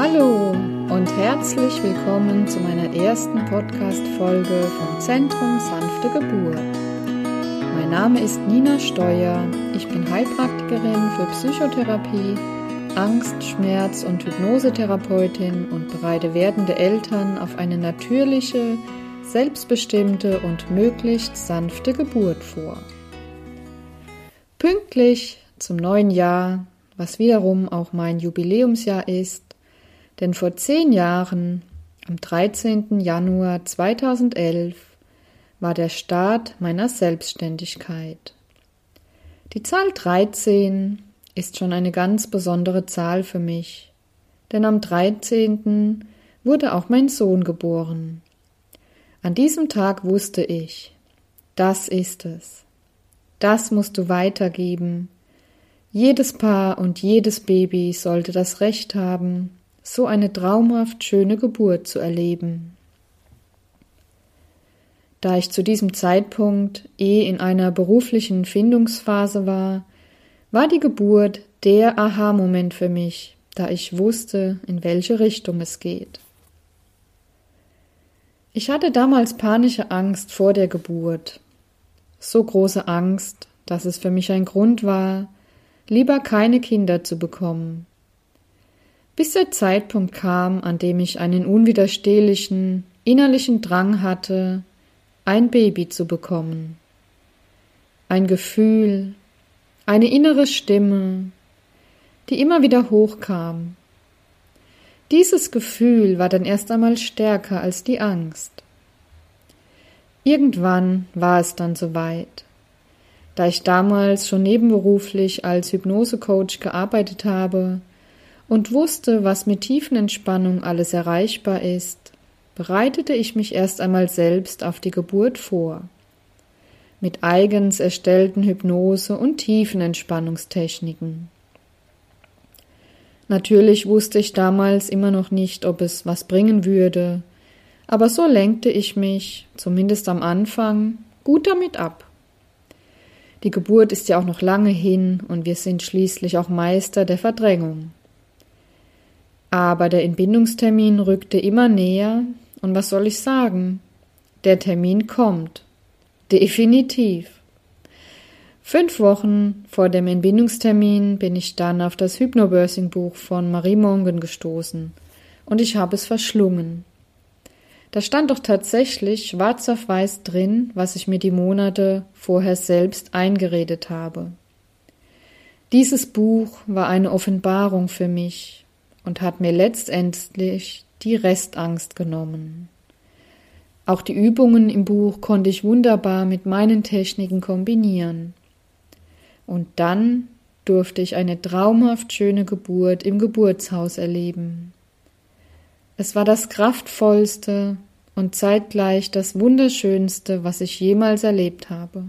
Hallo und herzlich willkommen zu meiner ersten Podcast-Folge vom Zentrum Sanfte Geburt. Mein Name ist Nina Steuer. Ich bin Heilpraktikerin für Psychotherapie, Angst-, Schmerz- und Hypnosetherapeutin und bereite werdende Eltern auf eine natürliche, selbstbestimmte und möglichst sanfte Geburt vor. Pünktlich zum neuen Jahr, was wiederum auch mein Jubiläumsjahr ist, denn vor zehn Jahren, am 13. Januar 2011, war der Start meiner Selbstständigkeit. Die Zahl 13 ist schon eine ganz besondere Zahl für mich, denn am 13. wurde auch mein Sohn geboren. An diesem Tag wusste ich, das ist es. Das musst du weitergeben. Jedes Paar und jedes Baby sollte das Recht haben, so eine traumhaft schöne Geburt zu erleben. Da ich zu diesem Zeitpunkt eh in einer beruflichen Findungsphase war, war die Geburt der Aha-Moment für mich, da ich wusste, in welche Richtung es geht. Ich hatte damals panische Angst vor der Geburt, so große Angst, dass es für mich ein Grund war, lieber keine Kinder zu bekommen, bis der Zeitpunkt kam, an dem ich einen unwiderstehlichen innerlichen Drang hatte, ein Baby zu bekommen. Ein Gefühl, eine innere Stimme, die immer wieder hochkam. Dieses Gefühl war dann erst einmal stärker als die Angst. Irgendwann war es dann soweit. Da ich damals schon nebenberuflich als Hypnosecoach gearbeitet habe, und wusste, was mit Tiefenentspannung alles erreichbar ist, bereitete ich mich erst einmal selbst auf die Geburt vor. Mit eigens erstellten Hypnose- und Tiefenentspannungstechniken. Natürlich wusste ich damals immer noch nicht, ob es was bringen würde, aber so lenkte ich mich, zumindest am Anfang, gut damit ab. Die Geburt ist ja auch noch lange hin und wir sind schließlich auch Meister der Verdrängung. Aber der Entbindungstermin rückte immer näher, und was soll ich sagen? Der Termin kommt. Definitiv. Fünf Wochen vor dem Entbindungstermin bin ich dann auf das Hypnobirthing-Buch von Marie Mongen gestoßen und ich habe es verschlungen. Da stand doch tatsächlich schwarz auf weiß drin, was ich mir die Monate vorher selbst eingeredet habe. Dieses Buch war eine Offenbarung für mich und hat mir letztendlich die Restangst genommen. Auch die Übungen im Buch konnte ich wunderbar mit meinen Techniken kombinieren. Und dann durfte ich eine traumhaft schöne Geburt im Geburtshaus erleben. Es war das kraftvollste und zeitgleich das wunderschönste, was ich jemals erlebt habe.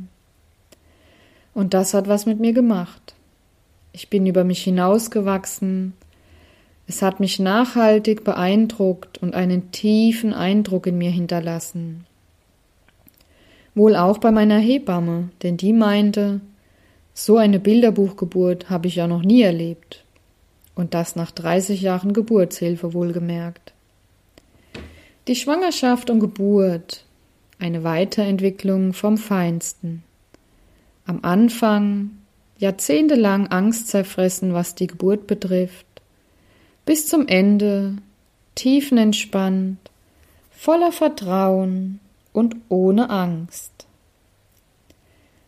Und das hat was mit mir gemacht. Ich bin über mich hinausgewachsen, es hat mich nachhaltig beeindruckt und einen tiefen Eindruck in mir hinterlassen. Wohl auch bei meiner Hebamme, denn die meinte, so eine Bilderbuchgeburt habe ich ja noch nie erlebt. Und das nach 30 Jahren Geburtshilfe wohlgemerkt. Die Schwangerschaft und Geburt, eine Weiterentwicklung vom Feinsten. Am Anfang jahrzehntelang Angst zerfressen, was die Geburt betrifft, bis zum Ende tiefenentspannt, voller Vertrauen und ohne Angst.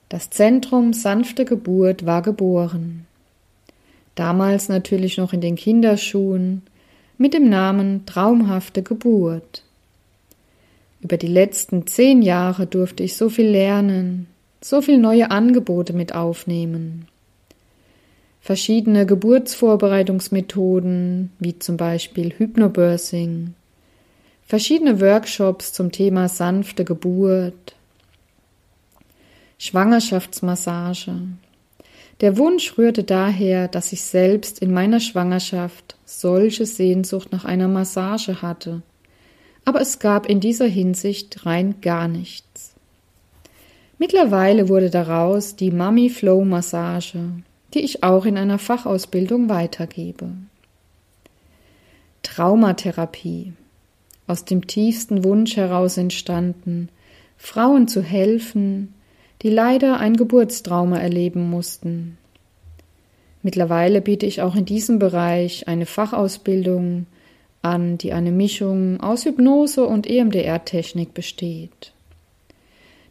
Das Zentrum sanfte Geburt war geboren. Damals natürlich noch in den Kinderschuhen mit dem Namen Traumhafte Geburt. Über die letzten zehn Jahre durfte ich so viel lernen, so viel neue Angebote mit aufnehmen verschiedene Geburtsvorbereitungsmethoden, wie zum Beispiel Hypnobirthing, verschiedene Workshops zum Thema sanfte Geburt, Schwangerschaftsmassage. Der Wunsch rührte daher, dass ich selbst in meiner Schwangerschaft solche Sehnsucht nach einer Massage hatte, aber es gab in dieser Hinsicht rein gar nichts. Mittlerweile wurde daraus die Mummy Flow Massage, die ich auch in einer Fachausbildung weitergebe. Traumatherapie. Aus dem tiefsten Wunsch heraus entstanden, Frauen zu helfen, die leider ein Geburtstrauma erleben mussten. Mittlerweile biete ich auch in diesem Bereich eine Fachausbildung an, die eine Mischung aus Hypnose und EMDR-Technik besteht.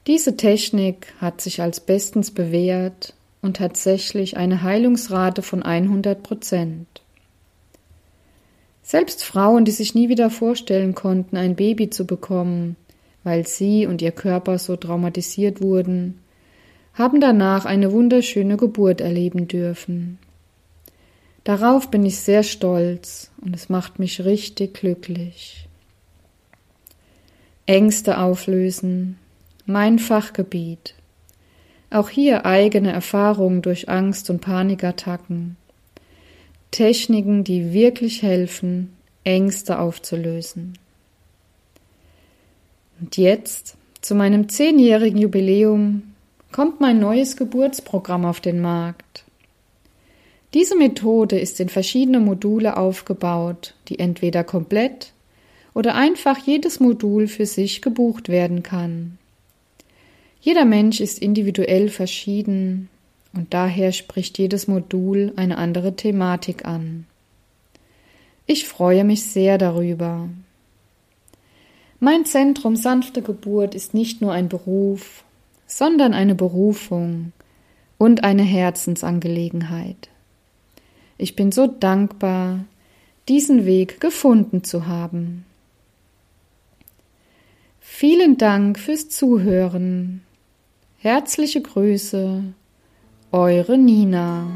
Diese Technik hat sich als bestens bewährt und tatsächlich eine Heilungsrate von 100 Prozent. Selbst Frauen, die sich nie wieder vorstellen konnten, ein Baby zu bekommen, weil sie und ihr Körper so traumatisiert wurden, haben danach eine wunderschöne Geburt erleben dürfen. Darauf bin ich sehr stolz und es macht mich richtig glücklich. Ängste auflösen, mein Fachgebiet. Auch hier eigene Erfahrungen durch Angst- und Panikattacken. Techniken, die wirklich helfen, Ängste aufzulösen. Und jetzt, zu meinem zehnjährigen Jubiläum, kommt mein neues Geburtsprogramm auf den Markt. Diese Methode ist in verschiedene Module aufgebaut, die entweder komplett oder einfach jedes Modul für sich gebucht werden kann. Jeder Mensch ist individuell verschieden und daher spricht jedes Modul eine andere Thematik an. Ich freue mich sehr darüber. Mein Zentrum sanfte Geburt ist nicht nur ein Beruf, sondern eine Berufung und eine Herzensangelegenheit. Ich bin so dankbar, diesen Weg gefunden zu haben. Vielen Dank fürs Zuhören. Herzliche Grüße, eure Nina.